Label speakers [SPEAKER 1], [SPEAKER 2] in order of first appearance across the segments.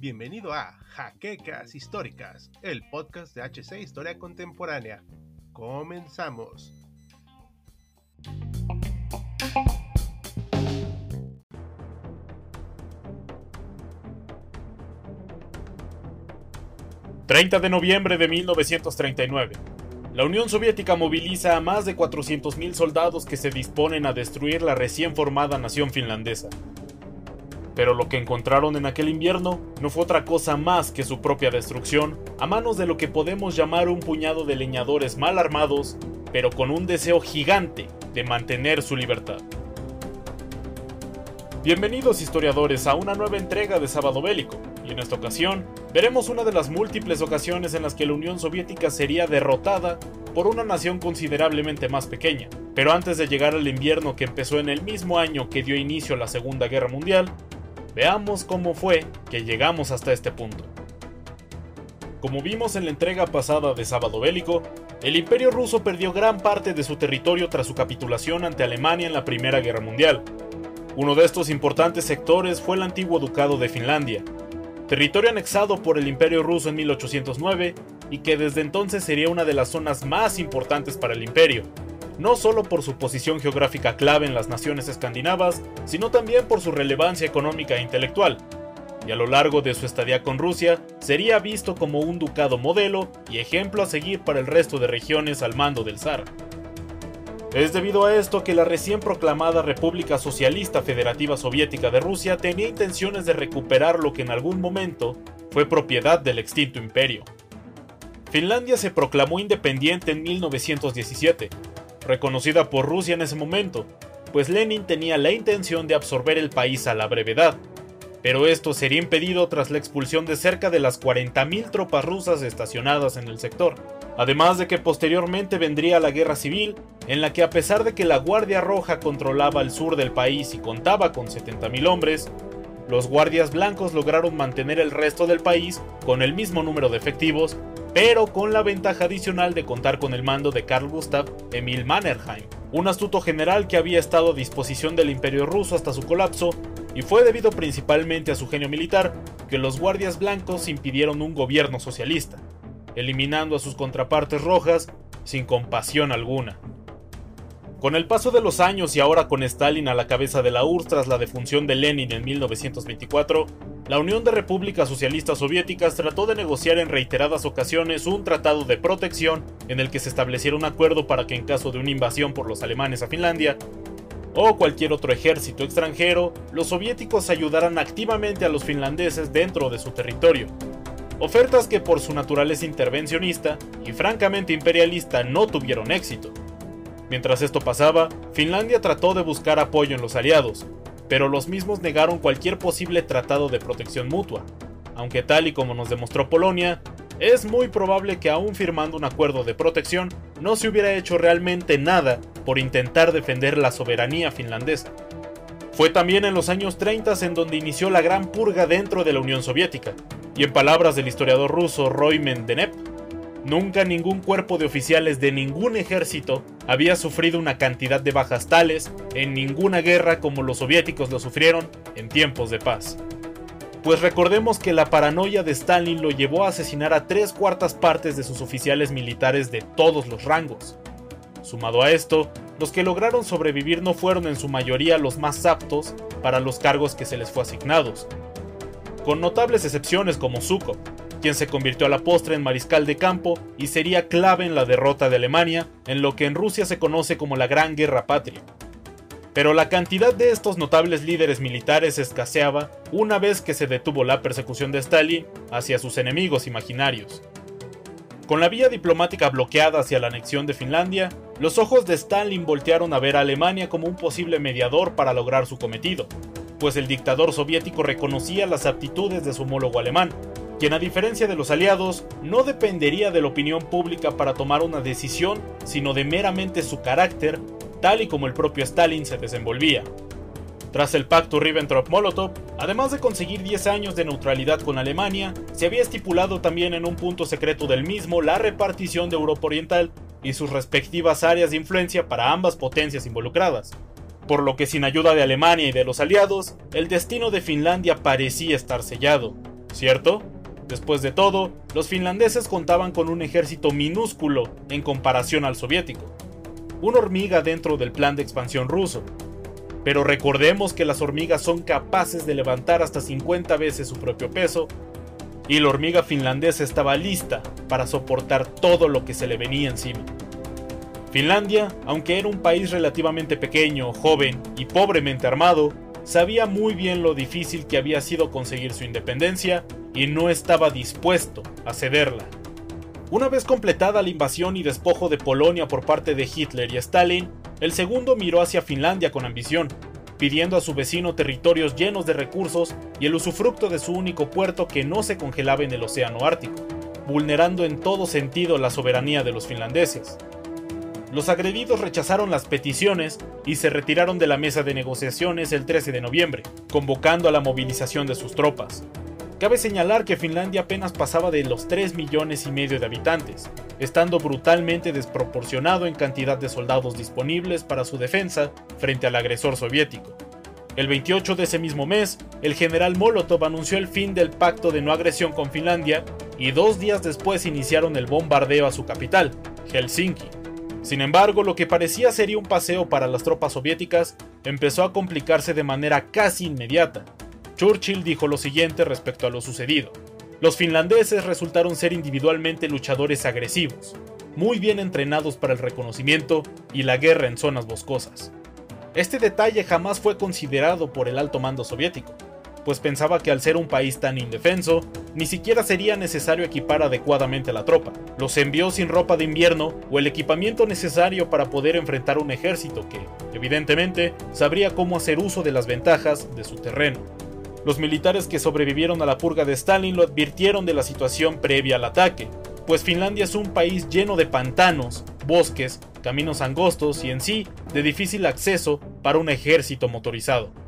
[SPEAKER 1] Bienvenido a Jaquecas Históricas, el podcast de HC Historia Contemporánea. Comenzamos.
[SPEAKER 2] ...30 de noviembre de 1939... La Unión Soviética moviliza a más de 400.000 soldados que se disponen a destruir la recién formada nación finlandesa. Pero lo que encontraron en aquel invierno no fue otra cosa más que su propia destrucción a manos de lo que podemos llamar un puñado de leñadores mal armados, pero con un deseo gigante de mantener su libertad. Bienvenidos historiadores a una nueva entrega de Sábado Bélico, y en esta ocasión veremos una de las múltiples ocasiones en las que la Unión Soviética sería derrotada por una nación considerablemente más pequeña. Pero antes de llegar al invierno que empezó en el mismo año que dio inicio a la Segunda Guerra Mundial, Veamos cómo fue que llegamos hasta este punto. Como vimos en la entrega pasada de Sábado Bélico, el Imperio ruso perdió gran parte de su territorio tras su capitulación ante Alemania en la Primera Guerra Mundial. Uno de estos importantes sectores fue el antiguo Ducado de Finlandia, territorio anexado por el Imperio ruso en 1809 y que desde entonces sería una de las zonas más importantes para el imperio, no solo por su posición geográfica clave en las naciones escandinavas, sino también por su relevancia económica e intelectual. Y a lo largo de su estadía con Rusia, sería visto como un ducado modelo y ejemplo a seguir para el resto de regiones al mando del zar. Es debido a esto que la recién proclamada República Socialista Federativa Soviética de Rusia tenía intenciones de recuperar lo que en algún momento fue propiedad del extinto imperio. Finlandia se proclamó independiente en 1917, reconocida por Rusia en ese momento, pues Lenin tenía la intención de absorber el país a la brevedad, pero esto sería impedido tras la expulsión de cerca de las 40.000 tropas rusas estacionadas en el sector, además de que posteriormente vendría la guerra civil, en la que a pesar de que la Guardia Roja controlaba el sur del país y contaba con 70.000 hombres, los guardias blancos lograron mantener el resto del país con el mismo número de efectivos pero con la ventaja adicional de contar con el mando de Carl Gustav Emil Mannerheim, un astuto general que había estado a disposición del imperio ruso hasta su colapso, y fue debido principalmente a su genio militar que los guardias blancos impidieron un gobierno socialista, eliminando a sus contrapartes rojas sin compasión alguna. Con el paso de los años y ahora con Stalin a la cabeza de la URSS tras la defunción de Lenin en 1924, la Unión de Repúblicas Socialistas Soviéticas trató de negociar en reiteradas ocasiones un tratado de protección en el que se estableciera un acuerdo para que en caso de una invasión por los alemanes a Finlandia, o cualquier otro ejército extranjero, los soviéticos ayudaran activamente a los finlandeses dentro de su territorio. Ofertas que por su naturaleza intervencionista y francamente imperialista no tuvieron éxito. Mientras esto pasaba, Finlandia trató de buscar apoyo en los aliados, pero los mismos negaron cualquier posible tratado de protección mutua, aunque tal y como nos demostró Polonia, es muy probable que aún firmando un acuerdo de protección no se hubiera hecho realmente nada por intentar defender la soberanía finlandesa. Fue también en los años 30 en donde inició la gran purga dentro de la Unión Soviética, y en palabras del historiador ruso Roy Mendenev, Nunca ningún cuerpo de oficiales de ningún ejército había sufrido una cantidad de bajas tales en ninguna guerra como los soviéticos lo sufrieron en tiempos de paz. Pues recordemos que la paranoia de Stalin lo llevó a asesinar a tres cuartas partes de sus oficiales militares de todos los rangos. Sumado a esto, los que lograron sobrevivir no fueron en su mayoría los más aptos para los cargos que se les fue asignados, con notables excepciones como Zhukov, quien se convirtió a la postre en mariscal de campo y sería clave en la derrota de Alemania en lo que en Rusia se conoce como la Gran Guerra Patria. Pero la cantidad de estos notables líderes militares escaseaba una vez que se detuvo la persecución de Stalin hacia sus enemigos imaginarios. Con la vía diplomática bloqueada hacia la anexión de Finlandia, los ojos de Stalin voltearon a ver a Alemania como un posible mediador para lograr su cometido, pues el dictador soviético reconocía las aptitudes de su homólogo alemán, quien a diferencia de los aliados no dependería de la opinión pública para tomar una decisión, sino de meramente su carácter, tal y como el propio Stalin se desenvolvía. Tras el pacto Ribbentrop-Molotov, además de conseguir 10 años de neutralidad con Alemania, se había estipulado también en un punto secreto del mismo la repartición de Europa Oriental y sus respectivas áreas de influencia para ambas potencias involucradas. Por lo que sin ayuda de Alemania y de los aliados, el destino de Finlandia parecía estar sellado, ¿cierto? Después de todo, los finlandeses contaban con un ejército minúsculo en comparación al soviético, una hormiga dentro del plan de expansión ruso. Pero recordemos que las hormigas son capaces de levantar hasta 50 veces su propio peso, y la hormiga finlandesa estaba lista para soportar todo lo que se le venía encima. Finlandia, aunque era un país relativamente pequeño, joven y pobremente armado, sabía muy bien lo difícil que había sido conseguir su independencia y no estaba dispuesto a cederla. Una vez completada la invasión y despojo de Polonia por parte de Hitler y Stalin, el segundo miró hacia Finlandia con ambición, pidiendo a su vecino territorios llenos de recursos y el usufructo de su único puerto que no se congelaba en el Océano Ártico, vulnerando en todo sentido la soberanía de los finlandeses los agredidos rechazaron las peticiones y se retiraron de la mesa de negociaciones el 13 de noviembre, convocando a la movilización de sus tropas. Cabe señalar que Finlandia apenas pasaba de los 3 millones y medio de habitantes, estando brutalmente desproporcionado en cantidad de soldados disponibles para su defensa frente al agresor soviético. El 28 de ese mismo mes, el general Molotov anunció el fin del pacto de no agresión con Finlandia y dos días después iniciaron el bombardeo a su capital, Helsinki. Sin embargo, lo que parecía sería un paseo para las tropas soviéticas empezó a complicarse de manera casi inmediata. Churchill dijo lo siguiente respecto a lo sucedido. Los finlandeses resultaron ser individualmente luchadores agresivos, muy bien entrenados para el reconocimiento y la guerra en zonas boscosas. Este detalle jamás fue considerado por el alto mando soviético, pues pensaba que al ser un país tan indefenso, ni siquiera sería necesario equipar adecuadamente la tropa. Los envió sin ropa de invierno o el equipamiento necesario para poder enfrentar un ejército que, evidentemente, sabría cómo hacer uso de las ventajas de su terreno. Los militares que sobrevivieron a la purga de Stalin lo advirtieron de la situación previa al ataque, pues Finlandia es un país lleno de pantanos, bosques, caminos angostos y en sí de difícil acceso para un ejército motorizado.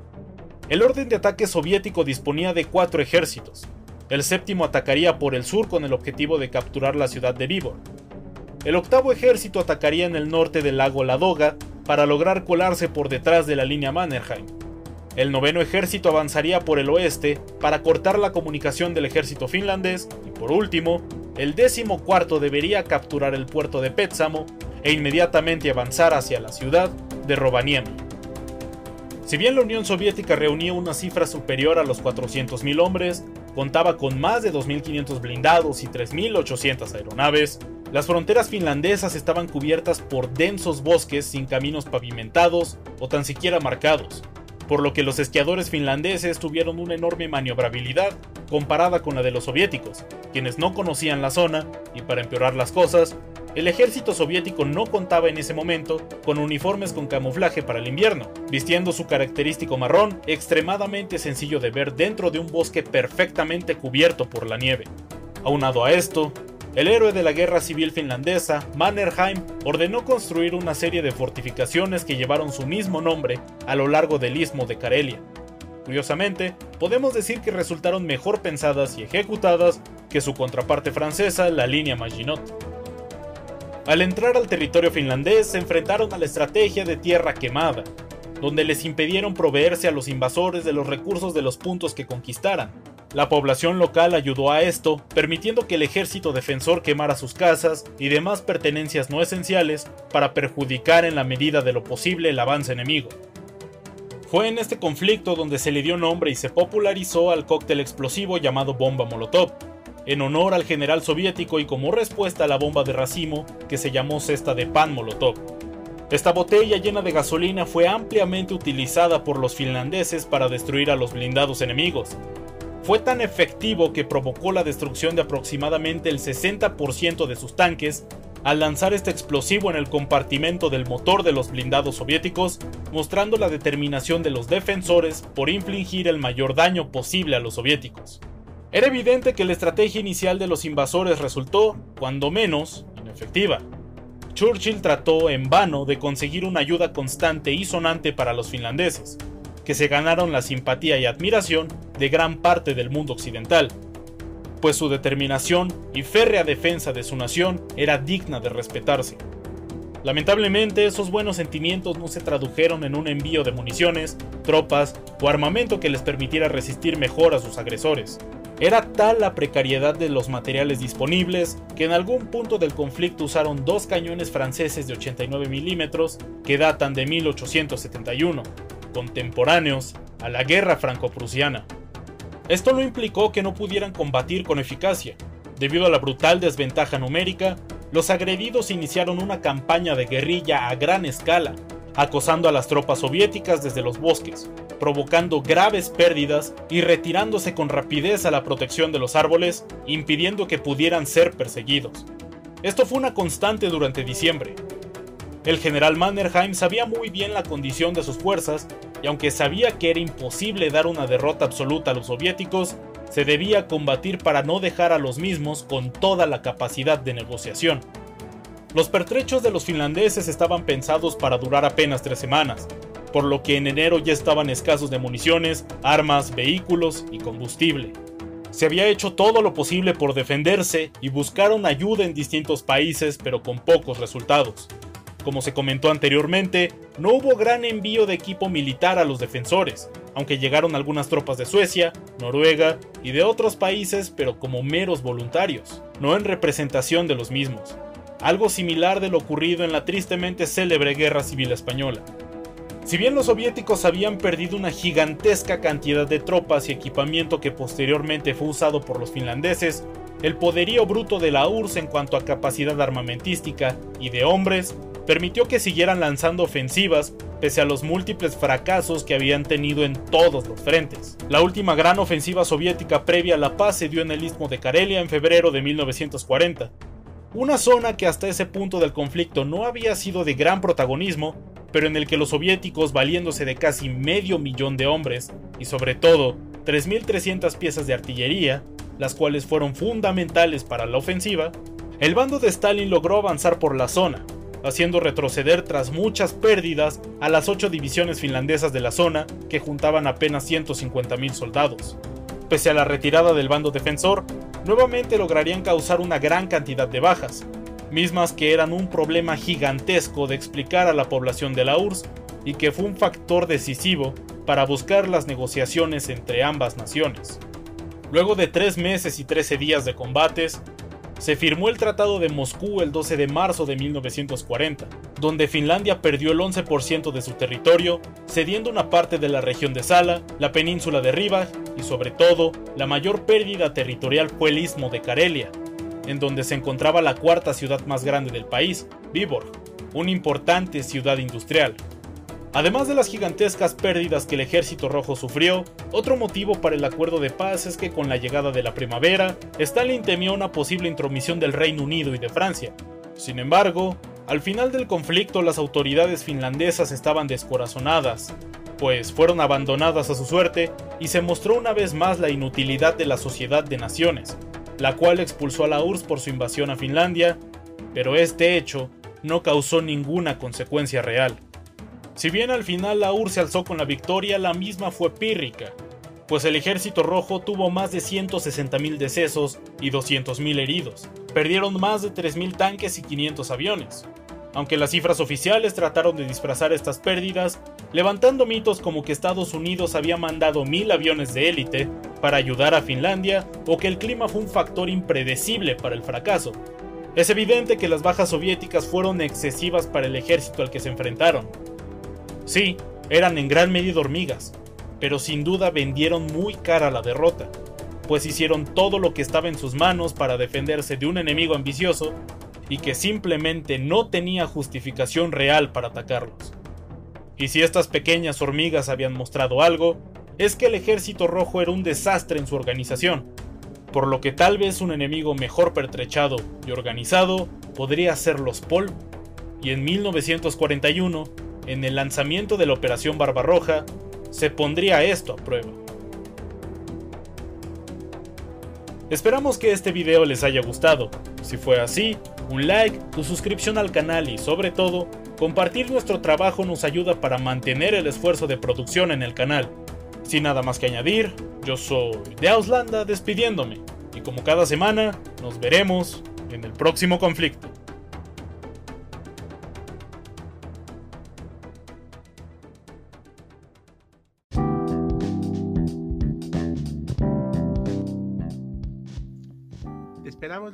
[SPEAKER 2] El orden de ataque soviético disponía de cuatro ejércitos. El séptimo atacaría por el sur con el objetivo de capturar la ciudad de Vivor. El octavo ejército atacaría en el norte del lago Ladoga para lograr colarse por detrás de la línea Mannerheim. El noveno ejército avanzaría por el oeste para cortar la comunicación del ejército finlandés y por último, el décimo cuarto debería capturar el puerto de Petsamo e inmediatamente avanzar hacia la ciudad de Rovaniemi. Si bien la Unión Soviética reunía una cifra superior a los 400.000 hombres, contaba con más de 2.500 blindados y 3.800 aeronaves, las fronteras finlandesas estaban cubiertas por densos bosques sin caminos pavimentados o tan siquiera marcados, por lo que los esquiadores finlandeses tuvieron una enorme maniobrabilidad comparada con la de los soviéticos, quienes no conocían la zona y para empeorar las cosas, el ejército soviético no contaba en ese momento con uniformes con camuflaje para el invierno, vistiendo su característico marrón extremadamente sencillo de ver dentro de un bosque perfectamente cubierto por la nieve. Aunado a esto, el héroe de la guerra civil finlandesa, Mannerheim, ordenó construir una serie de fortificaciones que llevaron su mismo nombre a lo largo del istmo de Karelia. Curiosamente, podemos decir que resultaron mejor pensadas y ejecutadas que su contraparte francesa, la línea Maginot. Al entrar al territorio finlandés se enfrentaron a la estrategia de tierra quemada, donde les impidieron proveerse a los invasores de los recursos de los puntos que conquistaran. La población local ayudó a esto, permitiendo que el ejército defensor quemara sus casas y demás pertenencias no esenciales para perjudicar en la medida de lo posible el avance enemigo. Fue en este conflicto donde se le dio nombre y se popularizó al cóctel explosivo llamado bomba Molotov, en honor al general soviético y como respuesta a la bomba de racimo que se llamó cesta de pan Molotov. Esta botella llena de gasolina fue ampliamente utilizada por los finlandeses para destruir a los blindados enemigos. Fue tan efectivo que provocó la destrucción de aproximadamente el 60% de sus tanques al lanzar este explosivo en el compartimento del motor de los blindados soviéticos, mostrando la determinación de los defensores por infligir el mayor daño posible a los soviéticos. Era evidente que la estrategia inicial de los invasores resultó, cuando menos, inefectiva. Churchill trató en vano de conseguir una ayuda constante y sonante para los finlandeses, que se ganaron la simpatía y admiración de gran parte del mundo occidental, pues su determinación y férrea defensa de su nación era digna de respetarse. Lamentablemente, esos buenos sentimientos no se tradujeron en un envío de municiones, tropas o armamento que les permitiera resistir mejor a sus agresores. Era tal la precariedad de los materiales disponibles que en algún punto del conflicto usaron dos cañones franceses de 89 milímetros que datan de 1871, contemporáneos a la guerra franco-prusiana. Esto no implicó que no pudieran combatir con eficacia. Debido a la brutal desventaja numérica, los agredidos iniciaron una campaña de guerrilla a gran escala, acosando a las tropas soviéticas desde los bosques, provocando graves pérdidas y retirándose con rapidez a la protección de los árboles, impidiendo que pudieran ser perseguidos. Esto fue una constante durante diciembre. El general Mannerheim sabía muy bien la condición de sus fuerzas y aunque sabía que era imposible dar una derrota absoluta a los soviéticos, se debía combatir para no dejar a los mismos con toda la capacidad de negociación. Los pertrechos de los finlandeses estaban pensados para durar apenas tres semanas, por lo que en enero ya estaban escasos de municiones, armas, vehículos y combustible. Se había hecho todo lo posible por defenderse y buscaron ayuda en distintos países pero con pocos resultados. Como se comentó anteriormente, no hubo gran envío de equipo militar a los defensores, aunque llegaron algunas tropas de Suecia, Noruega y de otros países pero como meros voluntarios, no en representación de los mismos algo similar de lo ocurrido en la tristemente célebre Guerra Civil Española. Si bien los soviéticos habían perdido una gigantesca cantidad de tropas y equipamiento que posteriormente fue usado por los finlandeses, el poderío bruto de la URSS en cuanto a capacidad armamentística y de hombres permitió que siguieran lanzando ofensivas pese a los múltiples fracasos que habían tenido en todos los frentes. La última gran ofensiva soviética previa a la paz se dio en el istmo de Karelia en febrero de 1940, una zona que hasta ese punto del conflicto no había sido de gran protagonismo, pero en el que los soviéticos, valiéndose de casi medio millón de hombres, y sobre todo 3.300 piezas de artillería, las cuales fueron fundamentales para la ofensiva, el bando de Stalin logró avanzar por la zona, haciendo retroceder tras muchas pérdidas a las ocho divisiones finlandesas de la zona, que juntaban apenas 150.000 soldados. Pese a la retirada del bando defensor, nuevamente lograrían causar una gran cantidad de bajas, mismas que eran un problema gigantesco de explicar a la población de la URSS y que fue un factor decisivo para buscar las negociaciones entre ambas naciones. Luego de tres meses y 13 días de combates, se firmó el Tratado de Moscú el 12 de marzo de 1940, donde Finlandia perdió el 11% de su territorio, cediendo una parte de la región de Sala, la península de Riva y sobre todo, la mayor pérdida territorial fue el istmo de Karelia, en donde se encontraba la cuarta ciudad más grande del país, Viborg, una importante ciudad industrial. Además de las gigantescas pérdidas que el ejército rojo sufrió, otro motivo para el acuerdo de paz es que con la llegada de la primavera, Stalin temió una posible intromisión del Reino Unido y de Francia. Sin embargo, al final del conflicto las autoridades finlandesas estaban descorazonadas, pues fueron abandonadas a su suerte y se mostró una vez más la inutilidad de la sociedad de naciones, la cual expulsó a la URSS por su invasión a Finlandia, pero este hecho no causó ninguna consecuencia real. Si bien al final la URSS se alzó con la victoria, la misma fue pírrica, pues el ejército rojo tuvo más de 160.000 decesos y 200.000 heridos. Perdieron más de 3.000 tanques y 500 aviones. Aunque las cifras oficiales trataron de disfrazar estas pérdidas, levantando mitos como que Estados Unidos había mandado mil aviones de élite para ayudar a Finlandia o que el clima fue un factor impredecible para el fracaso. Es evidente que las bajas soviéticas fueron excesivas para el ejército al que se enfrentaron, Sí, eran en gran medida hormigas, pero sin duda vendieron muy cara la derrota, pues hicieron todo lo que estaba en sus manos para defenderse de un enemigo ambicioso y que simplemente no tenía justificación real para atacarlos. Y si estas pequeñas hormigas habían mostrado algo, es que el ejército rojo era un desastre en su organización, por lo que tal vez un enemigo mejor pertrechado y organizado podría ser los polvo. Y en 1941, en el lanzamiento de la Operación Barbarroja, se pondría esto a prueba. Esperamos que este video les haya gustado. Si fue así, un like, tu suscripción al canal y sobre todo, compartir nuestro trabajo nos ayuda para mantener el esfuerzo de producción en el canal. Sin nada más que añadir, yo soy de Auslanda despidiéndome y como cada semana, nos veremos en el próximo conflicto.